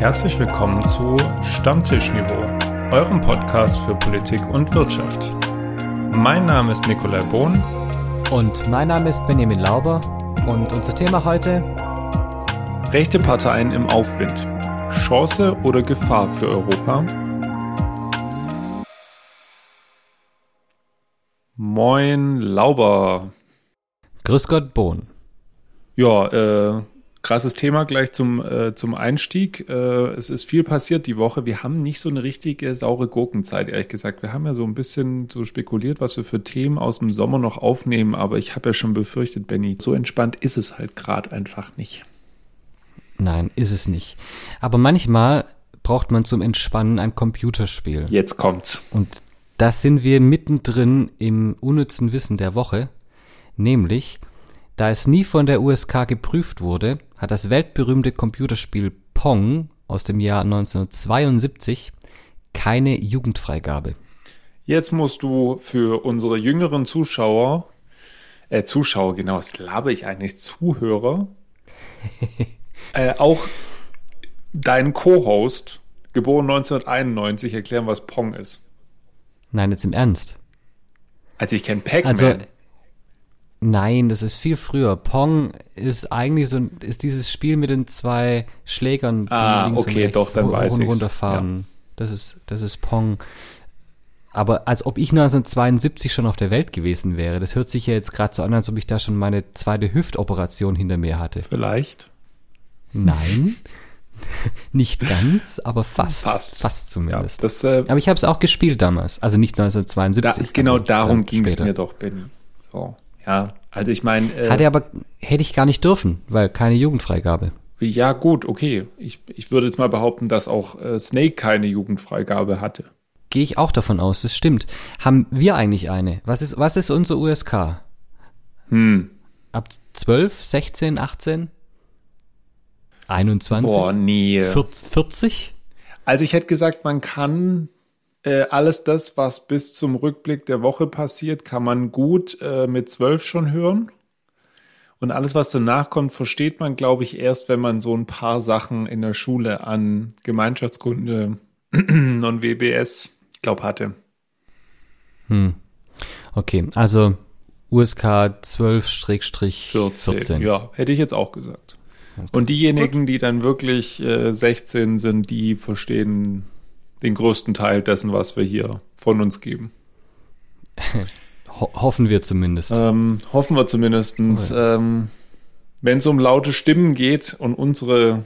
Herzlich willkommen zu Stammtischniveau, eurem Podcast für Politik und Wirtschaft. Mein Name ist Nikolai Bohn. Und mein Name ist Benjamin Lauber. Und unser Thema heute? Rechte Parteien im Aufwind. Chance oder Gefahr für Europa? Moin Lauber. Grüß Gott Bohn. Ja, äh, krasses Thema gleich zum, äh, zum Einstieg. Äh, es ist viel passiert die Woche. Wir haben nicht so eine richtige saure Gurkenzeit, ehrlich gesagt. Wir haben ja so ein bisschen so spekuliert, was wir für Themen aus dem Sommer noch aufnehmen, aber ich habe ja schon befürchtet, Benny, so entspannt ist es halt gerade einfach nicht. Nein, ist es nicht. Aber manchmal braucht man zum Entspannen ein Computerspiel. Jetzt kommt's. Und da sind wir mittendrin im unnützen Wissen der Woche, nämlich da es nie von der USK geprüft wurde, hat das weltberühmte Computerspiel Pong aus dem Jahr 1972 keine Jugendfreigabe. Jetzt musst du für unsere jüngeren Zuschauer, äh, Zuschauer, genau, was labe ich eigentlich, Zuhörer, äh, auch deinen Co-Host, geboren 1991, erklären, was Pong ist. Nein, jetzt im Ernst. Also ich kenne Pac-Man. Also, nein, das ist viel früher. Pong ist eigentlich so ist dieses Spiel mit den zwei Schlägern, die Ah, links okay, und rechts doch, dann hoch weiß und runterfahren. Das ist das ist Pong. Aber als ob ich 1972 schon auf der Welt gewesen wäre. Das hört sich ja jetzt gerade so an, als ob ich da schon meine zweite Hüftoperation hinter mir hatte. Vielleicht. Nein, nicht ganz, aber fast. Fast. Fast Ja, zumindest. das, äh, aber ich habe es auch gespielt damals. Also nicht da, 1972. genau aber darum ging es mir doch, Benny. So, ja, also ich meine, äh, Hatte aber, hätte ich gar nicht dürfen, weil keine Jugendfreigabe. ja gut, okay. Ich, ich würde jetzt mal behaupten, dass auch äh, Snake keine Jugendfreigabe hatte. Gehe ich auch davon aus, das stimmt. Haben wir eigentlich eine? Was ist, was ist unser USK? Hm. Ab 12, 16, 18? 21? Boah, nee. 40? Also ich hätte gesagt, man kann äh, alles das, was bis zum Rückblick der Woche passiert, kann man gut äh, mit zwölf schon hören. Und alles, was danach kommt, versteht man, glaube ich, erst, wenn man so ein paar Sachen in der Schule an Gemeinschaftskunde und WBS, glaube hatte. Hm. Okay, also USK 12-14. 14. Ja, hätte ich jetzt auch gesagt. Und diejenigen, die dann wirklich äh, 16 sind, die verstehen den größten Teil dessen, was wir hier von uns geben. Ho hoffen wir zumindest. Ähm, hoffen wir zumindestens. Ähm, Wenn es um laute Stimmen geht und unsere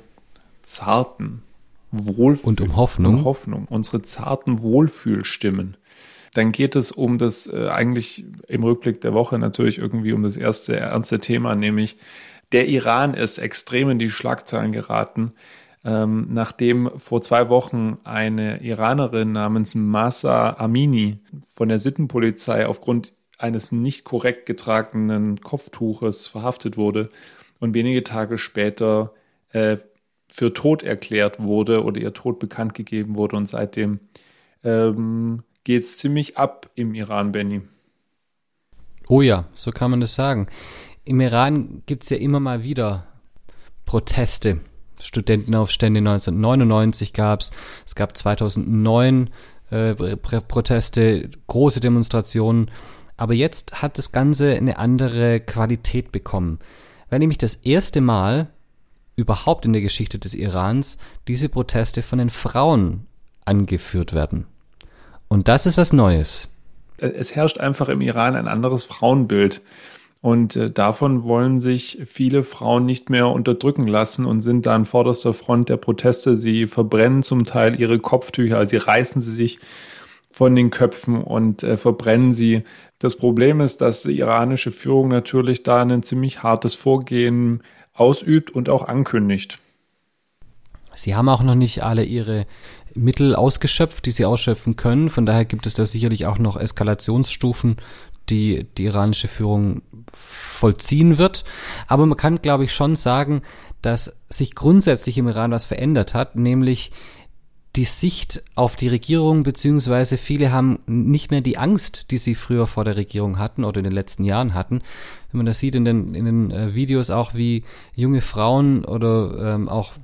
zarten Wohlfühl Und um Hoffnung. um Hoffnung, unsere zarten Wohlfühlstimmen, dann geht es um das äh, eigentlich im Rückblick der Woche natürlich irgendwie um das erste ernste Thema, nämlich der Iran ist extrem in die Schlagzeilen geraten, ähm, nachdem vor zwei Wochen eine Iranerin namens Masa Amini von der Sittenpolizei aufgrund eines nicht korrekt getragenen Kopftuches verhaftet wurde und wenige Tage später äh, für tot erklärt wurde oder ihr Tod bekannt gegeben wurde und seitdem ähm, geht es ziemlich ab im Iran, Benny. Oh ja, so kann man das sagen. Im Iran gibt es ja immer mal wieder Proteste. Studentenaufstände 1999 gab es, es gab 2009 äh, Pr Proteste, große Demonstrationen. Aber jetzt hat das Ganze eine andere Qualität bekommen. Weil nämlich das erste Mal überhaupt in der Geschichte des Irans diese Proteste von den Frauen angeführt werden. Und das ist was Neues. Es herrscht einfach im Iran ein anderes Frauenbild. Und äh, davon wollen sich viele Frauen nicht mehr unterdrücken lassen und sind da an vorderster Front der Proteste. Sie verbrennen zum Teil ihre Kopftücher, also sie reißen sie sich von den Köpfen und äh, verbrennen sie. Das Problem ist, dass die iranische Führung natürlich da ein ziemlich hartes Vorgehen ausübt und auch ankündigt. Sie haben auch noch nicht alle ihre Mittel ausgeschöpft, die sie ausschöpfen können. Von daher gibt es da sicherlich auch noch Eskalationsstufen, die die iranische Führung vollziehen wird. Aber man kann, glaube ich, schon sagen, dass sich grundsätzlich im Iran was verändert hat, nämlich die Sicht auf die Regierung, beziehungsweise viele haben nicht mehr die Angst, die sie früher vor der Regierung hatten oder in den letzten Jahren hatten. Wenn man das sieht in den, in den äh, Videos auch, wie junge Frauen oder ähm, auch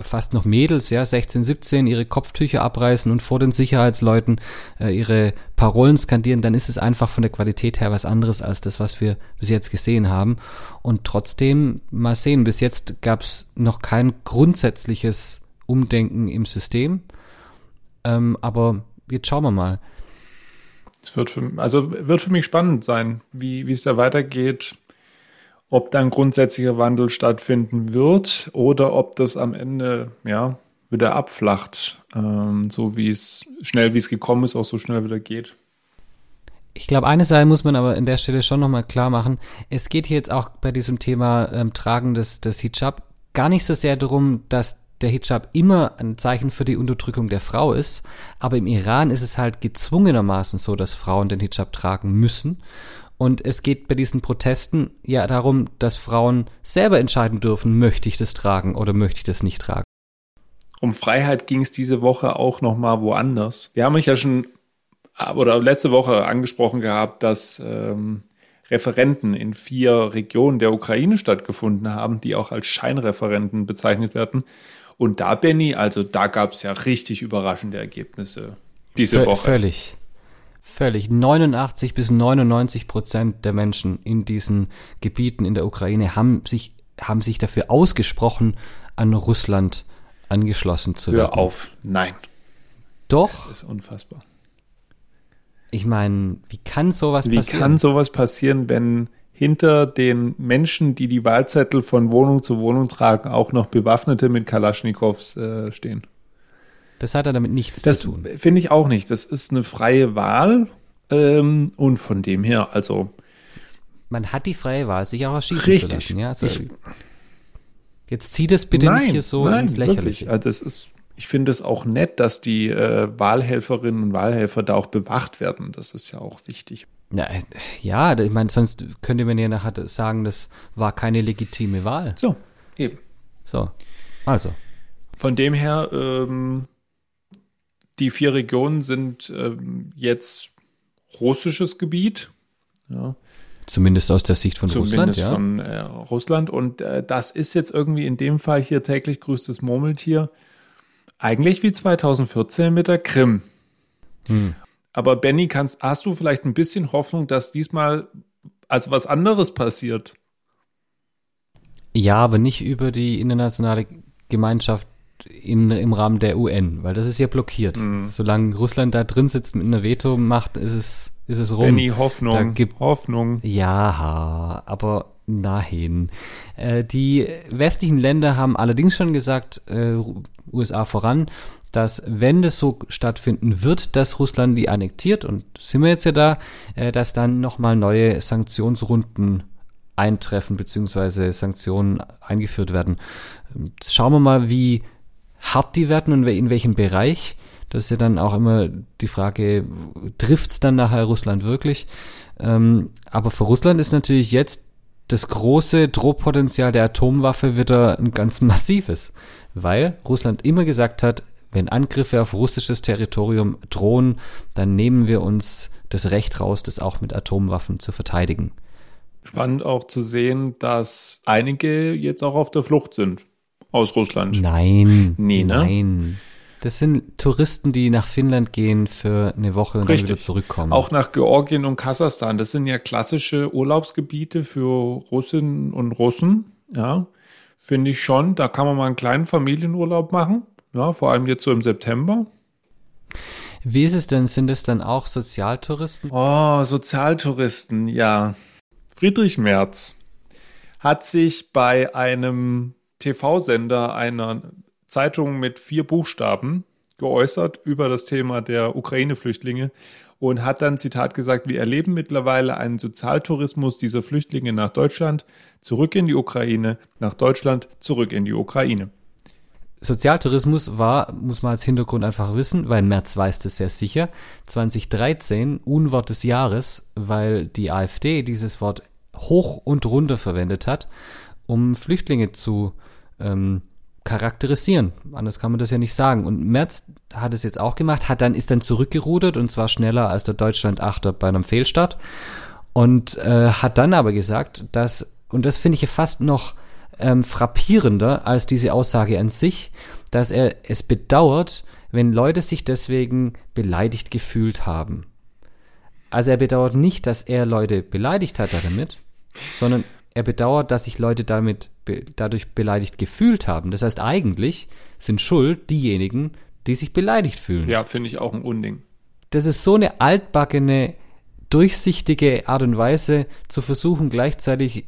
fast noch Mädels, ja, 16, 17, ihre Kopftücher abreißen und vor den Sicherheitsleuten äh, ihre Parolen skandieren, dann ist es einfach von der Qualität her was anderes als das, was wir bis jetzt gesehen haben. Und trotzdem, mal sehen, bis jetzt gab es noch kein grundsätzliches Umdenken im System. Ähm, aber jetzt schauen wir mal. Es wird für, also wird für mich spannend sein, wie, wie es da weitergeht ob dann grundsätzlicher Wandel stattfinden wird oder ob das am Ende ja wieder abflacht, ähm, so wie es schnell wie es gekommen ist, auch so schnell wieder geht. Ich glaube, eine Sache muss man aber an der Stelle schon nochmal klar machen. Es geht hier jetzt auch bei diesem Thema ähm, Tragen des, des Hijab gar nicht so sehr darum, dass der Hijab immer ein Zeichen für die Unterdrückung der Frau ist, aber im Iran ist es halt gezwungenermaßen so, dass Frauen den Hijab tragen müssen. Und es geht bei diesen Protesten ja darum, dass Frauen selber entscheiden dürfen, möchte ich das tragen oder möchte ich das nicht tragen. Um Freiheit ging es diese Woche auch noch mal woanders. Wir haben euch ja schon oder letzte Woche angesprochen gehabt, dass ähm, Referenten in vier Regionen der Ukraine stattgefunden haben, die auch als Scheinreferenten bezeichnet werden. Und da, Benny, also da gab es ja richtig überraschende Ergebnisse diese v Woche. Völlig. Völlig. 89 bis 99 Prozent der Menschen in diesen Gebieten in der Ukraine haben sich, haben sich dafür ausgesprochen, an Russland angeschlossen zu werden. Hör auf. Nein. Doch. Das ist unfassbar. Ich meine, wie kann sowas wie passieren? Wie kann sowas passieren, wenn hinter den Menschen, die die Wahlzettel von Wohnung zu Wohnung tragen, auch noch Bewaffnete mit Kalaschnikows äh, stehen? Das hat er damit nichts das zu tun. Das finde ich auch nicht. Das ist eine freie Wahl ähm, und von dem her, also. Man hat die freie Wahl, sich auch erschießen richtig. zu lassen. Ja? Also, ich, jetzt zieh das bitte nein, nicht hier so nein, ins Lächerliche. Also das ist, ich finde es auch nett, dass die äh, Wahlhelferinnen und Wahlhelfer da auch bewacht werden. Das ist ja auch wichtig. Ja, ja ich meine, sonst könnte man ja nachher sagen, das war keine legitime Wahl. So, eben. So, also. Von dem her, ähm, die vier Regionen sind ähm, jetzt russisches Gebiet. Ja. Zumindest aus der Sicht von Zumindest Russland, ja. von äh, Russland. Und äh, das ist jetzt irgendwie in dem Fall hier täglich grüßtes Murmeltier. Eigentlich wie 2014 mit der Krim. Hm. Aber Benny, kannst, hast du vielleicht ein bisschen Hoffnung, dass diesmal als was anderes passiert? Ja, aber nicht über die internationale Gemeinschaft in, im Rahmen der UN, weil das ist ja blockiert. Mhm. Solange Russland da drin sitzt mit einer Veto-Macht, ist es, ist es rum. Benny, Hoffnung. Da gibt, Hoffnung. Ja, aber nein. Äh, die westlichen Länder haben allerdings schon gesagt, äh, USA voran, dass wenn das so stattfinden wird, dass Russland die annektiert, und sind wir jetzt ja da, äh, dass dann nochmal neue Sanktionsrunden eintreffen, beziehungsweise Sanktionen eingeführt werden. Schauen wir mal, wie hart die werden und in welchem Bereich. Das ist ja dann auch immer die Frage, trifft's dann nachher Russland wirklich? Ähm, aber für Russland ist natürlich jetzt das große Drohpotenzial der Atomwaffe wieder ein ganz massives, weil Russland immer gesagt hat, wenn Angriffe auf russisches Territorium drohen, dann nehmen wir uns das Recht raus, das auch mit Atomwaffen zu verteidigen. Spannend auch zu sehen, dass einige jetzt auch auf der Flucht sind aus Russland. Nein. Nee, ne? Nein. Das sind Touristen, die nach Finnland gehen für eine Woche und Richtig. dann wieder zurückkommen. Auch nach Georgien und Kasachstan. Das sind ja klassische Urlaubsgebiete für Russinnen und Russen. Ja, finde ich schon. Da kann man mal einen kleinen Familienurlaub machen. Ja, vor allem jetzt so im September. Wie ist es denn? Sind es dann auch Sozialtouristen? Oh, Sozialtouristen, ja. Friedrich Merz hat sich bei einem TV-Sender einer Zeitung mit vier Buchstaben geäußert über das Thema der Ukraine-Flüchtlinge und hat dann, Zitat gesagt, wir erleben mittlerweile einen Sozialtourismus dieser Flüchtlinge nach Deutschland, zurück in die Ukraine, nach Deutschland, zurück in die Ukraine. Sozialtourismus war, muss man als Hintergrund einfach wissen, weil Merz weiß das sehr sicher, 2013 Unwort des Jahres, weil die AfD dieses Wort hoch und runter verwendet hat, um Flüchtlinge zu ähm, charakterisieren. Anders kann man das ja nicht sagen. Und Merz hat es jetzt auch gemacht, hat dann, ist dann zurückgerudert und zwar schneller als der Deutschland-Achter bei einem Fehlstart und äh, hat dann aber gesagt, dass, und das finde ich fast noch ähm, frappierender als diese Aussage an sich, dass er es bedauert, wenn Leute sich deswegen beleidigt gefühlt haben. Also er bedauert nicht, dass er Leute beleidigt hat damit, sondern er bedauert, dass sich Leute damit be dadurch beleidigt gefühlt haben. Das heißt, eigentlich sind schuld diejenigen, die sich beleidigt fühlen. Ja, finde ich auch ein Unding. Das ist so eine altbackene, durchsichtige Art und Weise zu versuchen, gleichzeitig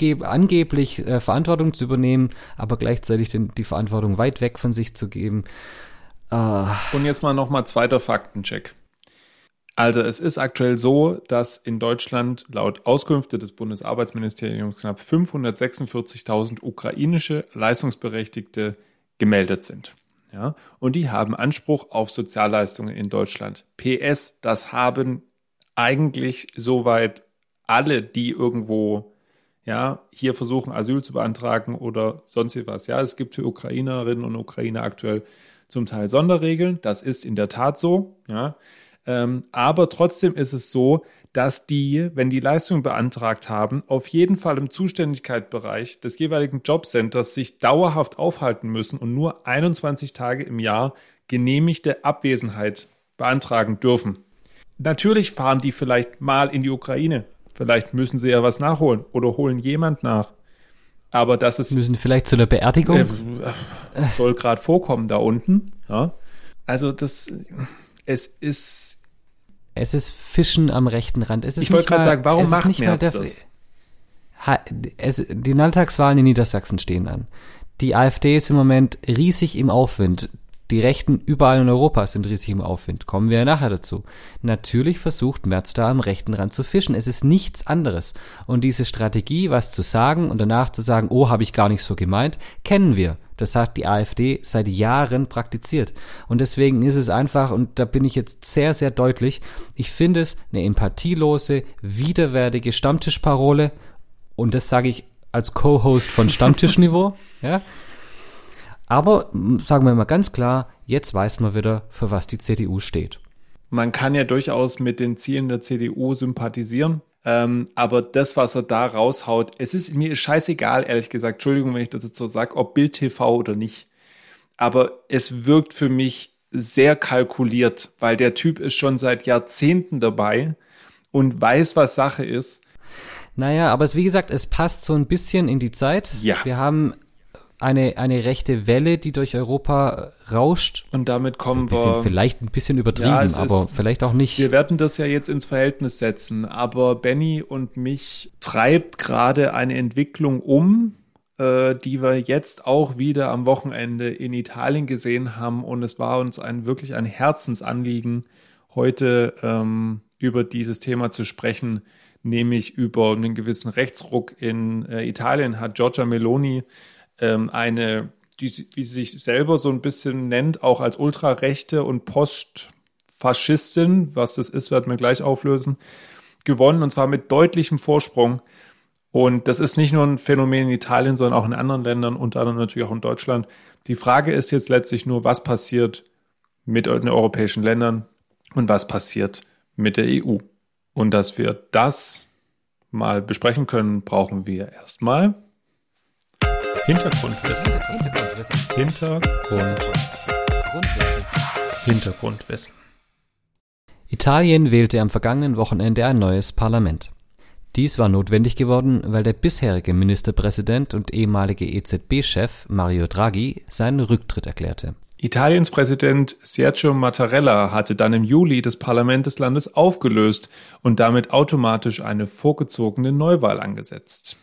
äh, angeblich äh, Verantwortung zu übernehmen, aber gleichzeitig den, die Verantwortung weit weg von sich zu geben. Uh. Und jetzt mal nochmal zweiter Faktencheck. Also es ist aktuell so, dass in Deutschland laut Auskünfte des Bundesarbeitsministeriums knapp 546.000 ukrainische Leistungsberechtigte gemeldet sind. Ja, und die haben Anspruch auf Sozialleistungen in Deutschland. PS, das haben eigentlich soweit alle, die irgendwo ja, hier versuchen, Asyl zu beantragen oder sonst was. Ja, es gibt für Ukrainerinnen und Ukrainer aktuell zum Teil Sonderregeln. Das ist in der Tat so. Ja, aber trotzdem ist es so, dass die, wenn die Leistung beantragt haben, auf jeden Fall im Zuständigkeitsbereich des jeweiligen Jobcenters sich dauerhaft aufhalten müssen und nur 21 Tage im Jahr genehmigte Abwesenheit beantragen dürfen. Natürlich fahren die vielleicht mal in die Ukraine. Vielleicht müssen sie ja was nachholen oder holen jemand nach. Aber das ist. Müssen vielleicht zu der Beerdigung? Äh, soll gerade vorkommen da unten. Ja. Also das es ist. Es ist Fischen am rechten Rand. ich wollte gerade sagen, warum macht Merz das? Ha, es, die Landtagswahlen in Niedersachsen stehen an. Die AfD ist im Moment riesig im Aufwind. Die Rechten überall in Europa sind riesig im Aufwind. Kommen wir ja nachher dazu. Natürlich versucht Merz da am rechten Rand zu fischen. Es ist nichts anderes. Und diese Strategie, was zu sagen und danach zu sagen, oh, habe ich gar nicht so gemeint, kennen wir. Das hat die AfD seit Jahren praktiziert. Und deswegen ist es einfach, und da bin ich jetzt sehr, sehr deutlich, ich finde es eine empathielose, widerwärtige Stammtischparole. Und das sage ich als Co-Host von Stammtischniveau. ja. Aber sagen wir mal ganz klar, jetzt weiß man wieder, für was die CDU steht. Man kann ja durchaus mit den Zielen der CDU sympathisieren. Ähm, aber das, was er da raushaut, es ist mir scheißegal, ehrlich gesagt. Entschuldigung, wenn ich das jetzt so sage, ob Bild TV oder nicht. Aber es wirkt für mich sehr kalkuliert, weil der Typ ist schon seit Jahrzehnten dabei und weiß, was Sache ist. Naja, aber es, wie gesagt, es passt so ein bisschen in die Zeit. Ja. Wir haben eine, eine rechte Welle, die durch Europa rauscht. Und damit kommen bisschen, wir. Vielleicht ein bisschen übertrieben, ja, aber ist, vielleicht auch nicht. Wir werden das ja jetzt ins Verhältnis setzen, aber Benny und mich treibt gerade eine Entwicklung um, äh, die wir jetzt auch wieder am Wochenende in Italien gesehen haben. Und es war uns ein wirklich ein Herzensanliegen, heute ähm, über dieses Thema zu sprechen, nämlich über einen gewissen Rechtsruck in äh, Italien hat Giorgia Meloni ähm, eine, die, wie sie sich selber so ein bisschen nennt, auch als Ultrarechte und Postfaschistin, was das ist, werden wir gleich auflösen, gewonnen und zwar mit deutlichem Vorsprung. Und das ist nicht nur ein Phänomen in Italien, sondern auch in anderen Ländern, unter anderem natürlich auch in Deutschland. Die Frage ist jetzt letztlich nur, was passiert mit den europäischen Ländern und was passiert mit der EU. Und dass wir das mal besprechen können, brauchen wir erstmal Hintergrundwissen. Hintergrundwissen. Hintergrundwissen. Hintergrundwissen. Italien wählte am vergangenen Wochenende ein neues Parlament. Dies war notwendig geworden, weil der bisherige Ministerpräsident und ehemalige EZB-Chef Mario Draghi seinen Rücktritt erklärte. Italiens Präsident Sergio Mattarella hatte dann im Juli das Parlament des Landes aufgelöst und damit automatisch eine vorgezogene Neuwahl angesetzt.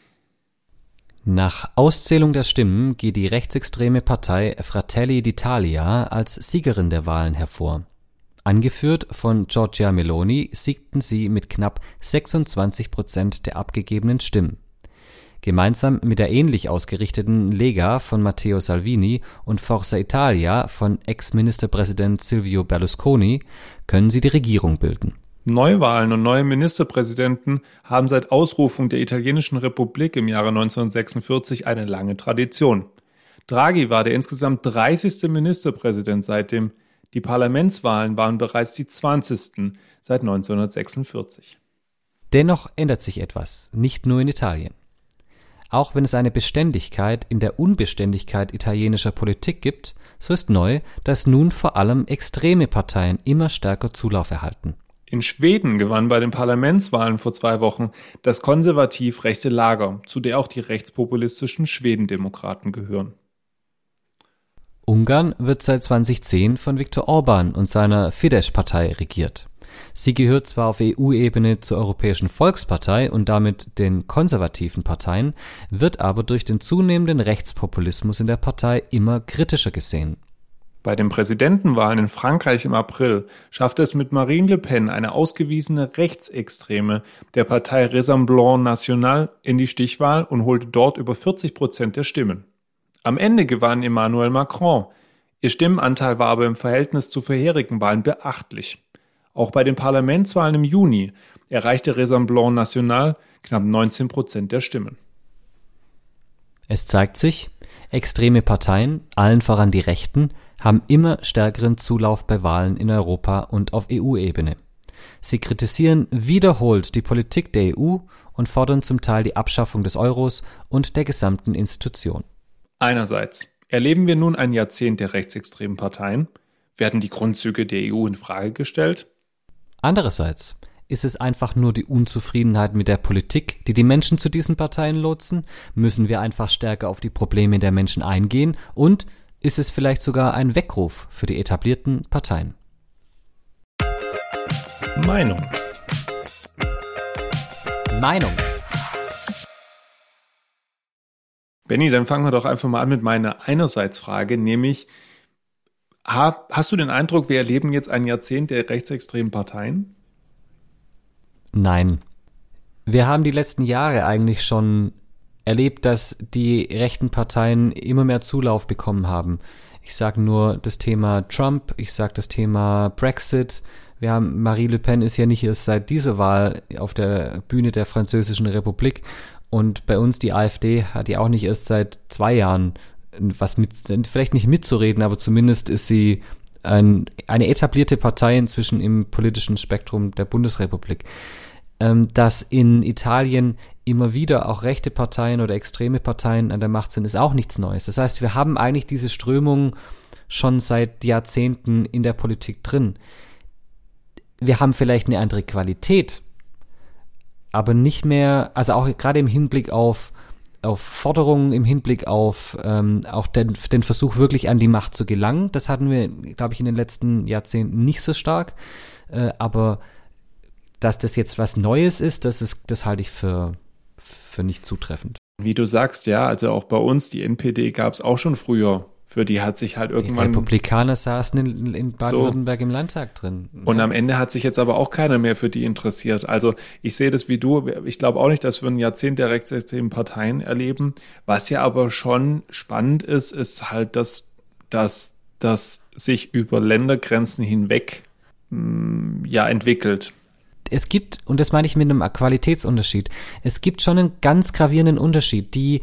Nach Auszählung der Stimmen geht die rechtsextreme Partei Fratelli d'Italia als Siegerin der Wahlen hervor. Angeführt von Giorgia Meloni siegten sie mit knapp 26 Prozent der abgegebenen Stimmen. Gemeinsam mit der ähnlich ausgerichteten Lega von Matteo Salvini und Forza Italia von Ex-Ministerpräsident Silvio Berlusconi können sie die Regierung bilden Neuwahlen und neue Ministerpräsidenten haben seit Ausrufung der italienischen Republik im Jahre 1946 eine lange Tradition. Draghi war der insgesamt 30. Ministerpräsident seitdem. Die Parlamentswahlen waren bereits die 20. seit 1946. Dennoch ändert sich etwas, nicht nur in Italien. Auch wenn es eine Beständigkeit in der Unbeständigkeit italienischer Politik gibt, so ist neu, dass nun vor allem extreme Parteien immer stärker Zulauf erhalten. In Schweden gewann bei den Parlamentswahlen vor zwei Wochen das konservativ-rechte Lager, zu der auch die rechtspopulistischen Schwedendemokraten gehören. Ungarn wird seit 2010 von Viktor Orban und seiner Fidesz-Partei regiert. Sie gehört zwar auf EU-Ebene zur Europäischen Volkspartei und damit den konservativen Parteien, wird aber durch den zunehmenden Rechtspopulismus in der Partei immer kritischer gesehen. Bei den Präsidentenwahlen in Frankreich im April schaffte es mit Marine Le Pen eine ausgewiesene Rechtsextreme der Partei Rassemblement National in die Stichwahl und holte dort über 40 Prozent der Stimmen. Am Ende gewann Emmanuel Macron. Ihr Stimmenanteil war aber im Verhältnis zu vorherigen Wahlen beachtlich. Auch bei den Parlamentswahlen im Juni erreichte Rassemblement National knapp 19 Prozent der Stimmen. Es zeigt sich, extreme Parteien, allen voran die Rechten, haben immer stärkeren Zulauf bei Wahlen in Europa und auf EU-Ebene. Sie kritisieren wiederholt die Politik der EU und fordern zum Teil die Abschaffung des Euros und der gesamten Institution. Einerseits erleben wir nun ein Jahrzehnt der rechtsextremen Parteien, werden die Grundzüge der EU in Frage gestellt Andererseits ist es einfach nur die Unzufriedenheit mit der Politik, die die Menschen zu diesen Parteien lotsen? Müssen wir einfach stärker auf die Probleme der Menschen eingehen? Und ist es vielleicht sogar ein Weckruf für die etablierten Parteien? Meinung. Meinung. Benny, dann fangen wir doch einfach mal an mit meiner Einerseitsfrage, nämlich Hast du den Eindruck, wir erleben jetzt ein Jahrzehnt der rechtsextremen Parteien? Nein. Wir haben die letzten Jahre eigentlich schon erlebt, dass die rechten Parteien immer mehr Zulauf bekommen haben. Ich sage nur das Thema Trump, ich sage das Thema Brexit. Wir haben Marie Le Pen ist ja nicht erst seit dieser Wahl auf der Bühne der Französischen Republik und bei uns die AfD hat ja auch nicht erst seit zwei Jahren was mit, vielleicht nicht mitzureden, aber zumindest ist sie ein, eine etablierte Partei inzwischen im politischen Spektrum der Bundesrepublik. Ähm, dass in Italien immer wieder auch rechte Parteien oder extreme Parteien an der Macht sind, ist auch nichts Neues. Das heißt, wir haben eigentlich diese Strömung schon seit Jahrzehnten in der Politik drin. Wir haben vielleicht eine andere Qualität, aber nicht mehr, also auch gerade im Hinblick auf auf Forderungen im Hinblick auf ähm, auch den, den Versuch, wirklich an die Macht zu gelangen. Das hatten wir, glaube ich, in den letzten Jahrzehnten nicht so stark. Äh, aber dass das jetzt was Neues ist, das ist, das halte ich für, für nicht zutreffend. Wie du sagst, ja, also auch bei uns, die NPD gab es auch schon früher für die hat sich halt irgendwann. Die Republikaner saßen in, in Baden-Württemberg so. im Landtag drin. Und ja. am Ende hat sich jetzt aber auch keiner mehr für die interessiert. Also ich sehe das wie du. Ich glaube auch nicht, dass wir ein Jahrzehnt der rechtsextremen Parteien erleben. Was ja aber schon spannend ist, ist halt, dass, dass das sich über Ländergrenzen hinweg mh, mm, ja entwickelt es gibt, und das meine ich mit einem Qualitätsunterschied, es gibt schon einen ganz gravierenden Unterschied. Die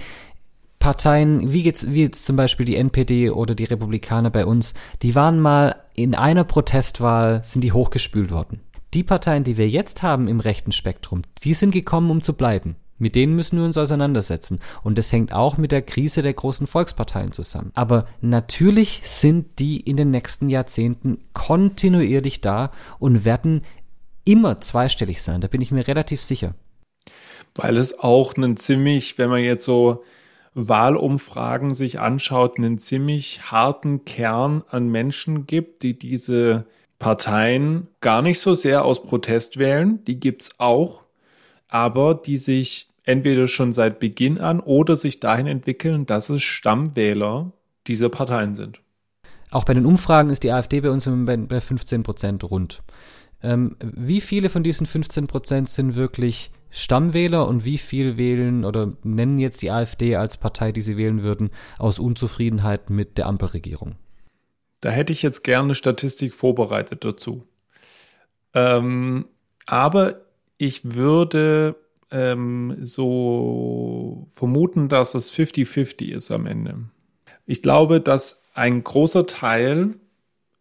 Parteien, wie jetzt, wie jetzt zum Beispiel die NPD oder die Republikaner bei uns, die waren mal in einer Protestwahl, sind die hochgespült worden. Die Parteien, die wir jetzt haben im rechten Spektrum, die sind gekommen, um zu bleiben. Mit denen müssen wir uns auseinandersetzen. Und das hängt auch mit der Krise der großen Volksparteien zusammen. Aber natürlich sind die in den nächsten Jahrzehnten kontinuierlich da und werden immer zweistellig sein. Da bin ich mir relativ sicher. Weil es auch einen ziemlich, wenn man jetzt so Wahlumfragen sich anschaut, einen ziemlich harten Kern an Menschen gibt, die diese Parteien gar nicht so sehr aus Protest wählen, die gibt's auch, aber die sich entweder schon seit Beginn an oder sich dahin entwickeln, dass es Stammwähler dieser Parteien sind. Auch bei den Umfragen ist die AfD bei uns bei 15 Prozent rund. Ähm, wie viele von diesen 15 Prozent sind wirklich Stammwähler und wie viel wählen oder nennen jetzt die AfD als Partei, die sie wählen würden, aus Unzufriedenheit mit der Ampelregierung? Da hätte ich jetzt gerne Statistik vorbereitet dazu. Ähm, aber ich würde ähm, so vermuten, dass es 50-50 ist am Ende. Ich glaube, dass ein großer Teil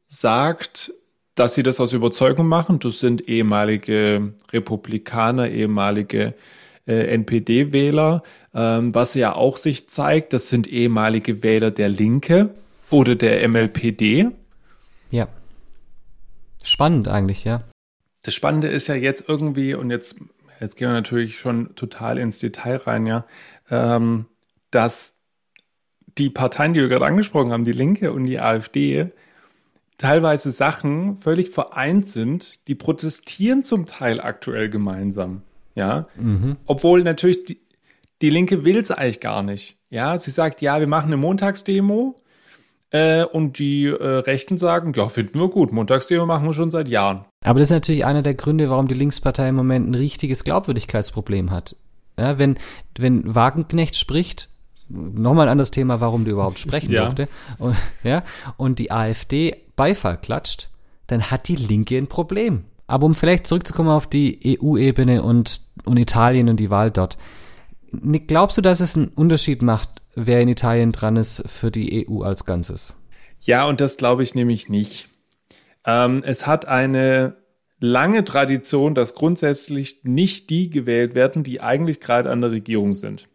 sagt, dass sie das aus Überzeugung machen. Das sind ehemalige Republikaner, ehemalige äh, NPD-Wähler, ähm, was ja auch sich zeigt, das sind ehemalige Wähler der Linke oder der MLPD. Ja. Spannend eigentlich, ja. Das Spannende ist ja jetzt irgendwie, und jetzt, jetzt gehen wir natürlich schon total ins Detail rein, ja, ähm, dass die Parteien, die wir gerade angesprochen haben, die Linke und die AfD, teilweise Sachen völlig vereint sind, die protestieren zum Teil aktuell gemeinsam. Ja, mhm. obwohl natürlich die, die Linke will es eigentlich gar nicht. Ja, sie sagt, ja, wir machen eine Montagsdemo. Äh, und die äh, Rechten sagen, ja, finden wir gut. Montagsdemo machen wir schon seit Jahren. Aber das ist natürlich einer der Gründe, warum die Linkspartei im Moment ein richtiges Glaubwürdigkeitsproblem hat. Ja, wenn, wenn Wagenknecht spricht, nochmal ein anderes Thema, warum die überhaupt sprechen ja. durfte, und, ja, und die AfD Beifall klatscht, dann hat die Linke ein Problem. Aber um vielleicht zurückzukommen auf die EU-Ebene und, und Italien und die Wahl dort. Nick, glaubst du, dass es einen Unterschied macht, wer in Italien dran ist für die EU als Ganzes? Ja, und das glaube ich nämlich nicht. Ähm, es hat eine lange Tradition, dass grundsätzlich nicht die gewählt werden, die eigentlich gerade an der Regierung sind.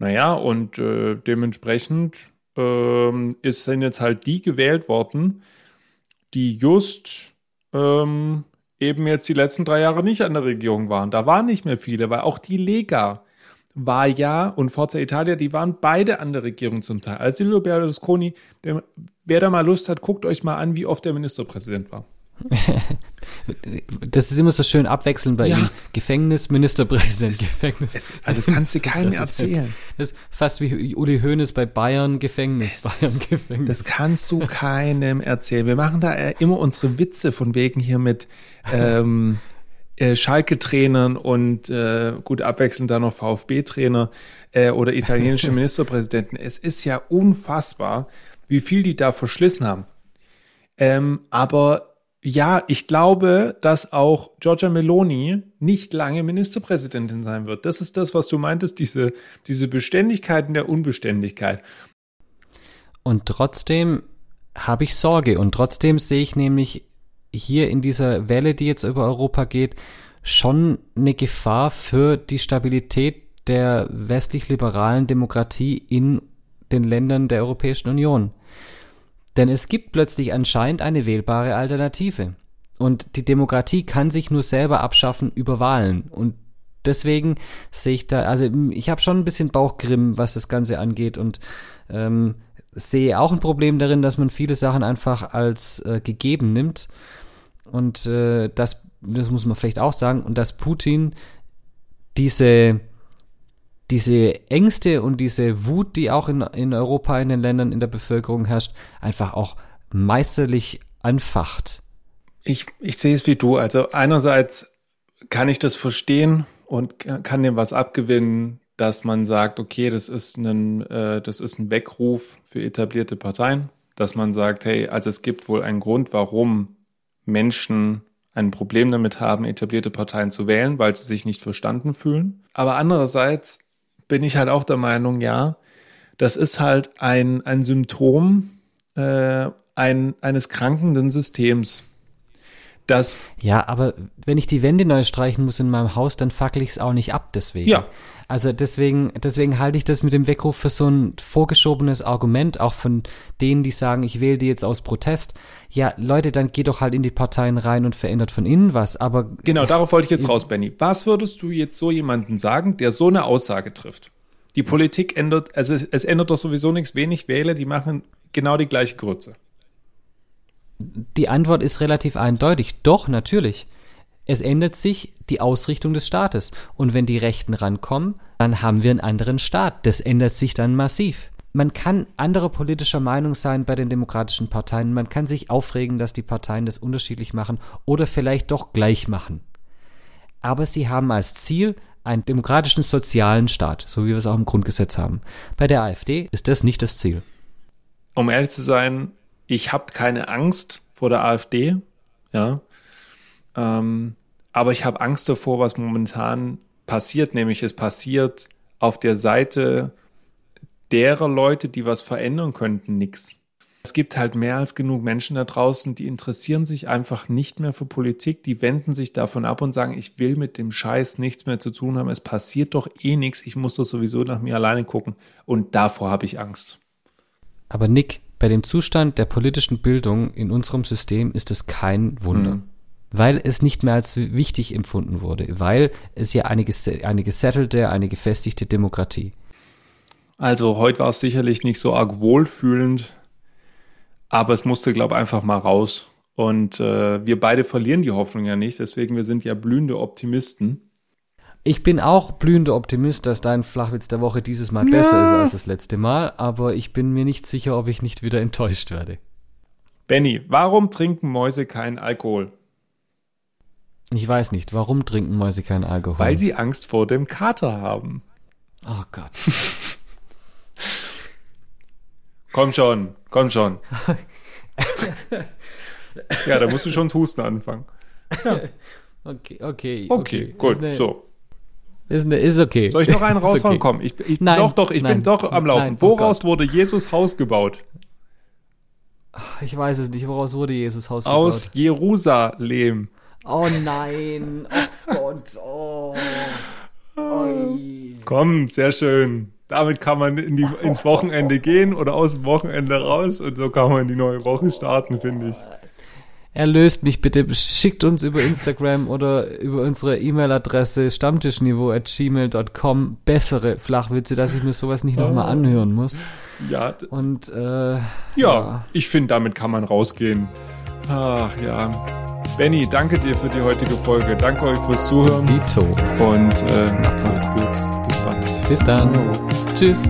Naja, und äh, dementsprechend ähm, ist, sind jetzt halt die gewählt worden, die just ähm, eben jetzt die letzten drei Jahre nicht an der Regierung waren. Da waren nicht mehr viele, weil auch die Lega war ja und Forza Italia, die waren beide an der Regierung zum Teil. Also Silvio Berlusconi, der, wer da mal Lust hat, guckt euch mal an, wie oft der Ministerpräsident war. das ist immer so schön abwechselnd bei ja. ihm. Gefängnis, Ministerpräsident, das, Gefängnis. Es, also das kannst du keinem erzählen. Das ist fast wie Uli Hoeneß bei Bayern Gefängnis, es Bayern Gefängnis. Das kannst du keinem erzählen. Wir machen da immer unsere Witze von wegen hier mit ähm, äh, Schalke-Trainern und äh, gut abwechselnd dann noch VfB-Trainer äh, oder italienische Ministerpräsidenten. Es ist ja unfassbar, wie viel die da verschlissen haben. Ähm, aber ja, ich glaube, dass auch Giorgia Meloni nicht lange Ministerpräsidentin sein wird. Das ist das, was du meintest, diese, diese Beständigkeit in der Unbeständigkeit. Und trotzdem habe ich Sorge und trotzdem sehe ich nämlich hier in dieser Welle, die jetzt über Europa geht, schon eine Gefahr für die Stabilität der westlich-liberalen Demokratie in den Ländern der Europäischen Union. Denn es gibt plötzlich anscheinend eine wählbare Alternative. Und die Demokratie kann sich nur selber abschaffen über Wahlen. Und deswegen sehe ich da, also ich habe schon ein bisschen Bauchgrimm, was das Ganze angeht und ähm, sehe auch ein Problem darin, dass man viele Sachen einfach als äh, gegeben nimmt. Und äh, das, das muss man vielleicht auch sagen, und dass Putin diese diese Ängste und diese Wut, die auch in, in Europa, in den Ländern, in der Bevölkerung herrscht, einfach auch meisterlich anfacht. Ich, ich sehe es wie du. Also einerseits kann ich das verstehen und kann dem was abgewinnen, dass man sagt, okay, das ist ein, äh, das ist ein Weckruf für etablierte Parteien, dass man sagt, hey, also es gibt wohl einen Grund, warum Menschen ein Problem damit haben, etablierte Parteien zu wählen, weil sie sich nicht verstanden fühlen. Aber andererseits bin ich halt auch der Meinung, ja, das ist halt ein, ein Symptom äh, ein, eines krankenden Systems. Das ja, aber wenn ich die Wände neu streichen muss in meinem Haus, dann fackel ich es auch nicht ab deswegen. Ja. Also deswegen, deswegen halte ich das mit dem Weckruf für so ein vorgeschobenes Argument, auch von denen, die sagen, ich wähle die jetzt aus Protest. Ja, Leute, dann geh doch halt in die Parteien rein und verändert von innen was. Aber genau, darauf wollte ich jetzt raus, Benny. Was würdest du jetzt so jemanden sagen, der so eine Aussage trifft? Die Politik ändert, also es, es ändert doch sowieso nichts. Wenig Wähler, die machen genau die gleiche Grütze. Die Antwort ist relativ eindeutig. Doch, natürlich. Es ändert sich die Ausrichtung des Staates. Und wenn die Rechten rankommen, dann haben wir einen anderen Staat. Das ändert sich dann massiv. Man kann anderer politischer Meinung sein bei den demokratischen Parteien. Man kann sich aufregen, dass die Parteien das unterschiedlich machen oder vielleicht doch gleich machen. Aber sie haben als Ziel einen demokratischen sozialen Staat, so wie wir es auch im Grundgesetz haben. Bei der AfD ist das nicht das Ziel. Um ehrlich zu sein, ich habe keine Angst vor der AfD, ja. Ähm, aber ich habe Angst davor, was momentan passiert, nämlich es passiert auf der Seite derer Leute, die was verändern könnten, nichts. Es gibt halt mehr als genug Menschen da draußen, die interessieren sich einfach nicht mehr für Politik, die wenden sich davon ab und sagen, ich will mit dem Scheiß nichts mehr zu tun haben, es passiert doch eh nichts, ich muss das sowieso nach mir alleine gucken und davor habe ich Angst. Aber Nick, bei dem Zustand der politischen Bildung in unserem System ist es kein Wunder. Mhm. Weil es nicht mehr als wichtig empfunden wurde, weil es ja eine, eine gesettelte, eine gefestigte Demokratie. Also heute war es sicherlich nicht so arg wohlfühlend, aber es musste, glaube ich, einfach mal raus. Und äh, wir beide verlieren die Hoffnung ja nicht, deswegen wir sind ja blühende Optimisten. Ich bin auch blühender Optimist, dass dein Flachwitz der Woche dieses Mal ja. besser ist als das letzte Mal, aber ich bin mir nicht sicher, ob ich nicht wieder enttäuscht werde. Benny, warum trinken Mäuse keinen Alkohol? Ich weiß nicht, warum trinken Mäuse keinen Alkohol? Weil sie Angst vor dem Kater haben. Oh Gott. Komm schon, komm schon. ja, da musst du schon Husten anfangen. Ja. Okay, okay. Okay, okay. gut, eine, so. Ist, eine, ist okay. Soll ich noch einen raushauen? Okay. Komm, ich, ich, nein, doch, doch, ich nein, bin doch am Laufen. Nein, oh woraus oh wurde Jesus Haus gebaut? Ich weiß es nicht. Woraus wurde Jesus Haus gebaut? Aus Jerusalem. Oh nein. Oh Gott. Oh. Oi. Komm, sehr schön damit kann man in die, ins Wochenende gehen oder aus dem Wochenende raus und so kann man in die neue Woche starten, finde ich. Erlöst mich bitte, schickt uns über Instagram oder über unsere E-Mail-Adresse stammtischniveau.gmail.com bessere Flachwitze, dass ich mir sowas nicht nochmal anhören muss. Ja. Und äh, ja, ja, ich finde, damit kann man rausgehen. Ach ja. Benny, danke dir für die heutige Folge. Danke euch fürs Zuhören. Dito. Und äh, macht's gut. Bis bald. Bis dann. Ciao. Tschüss.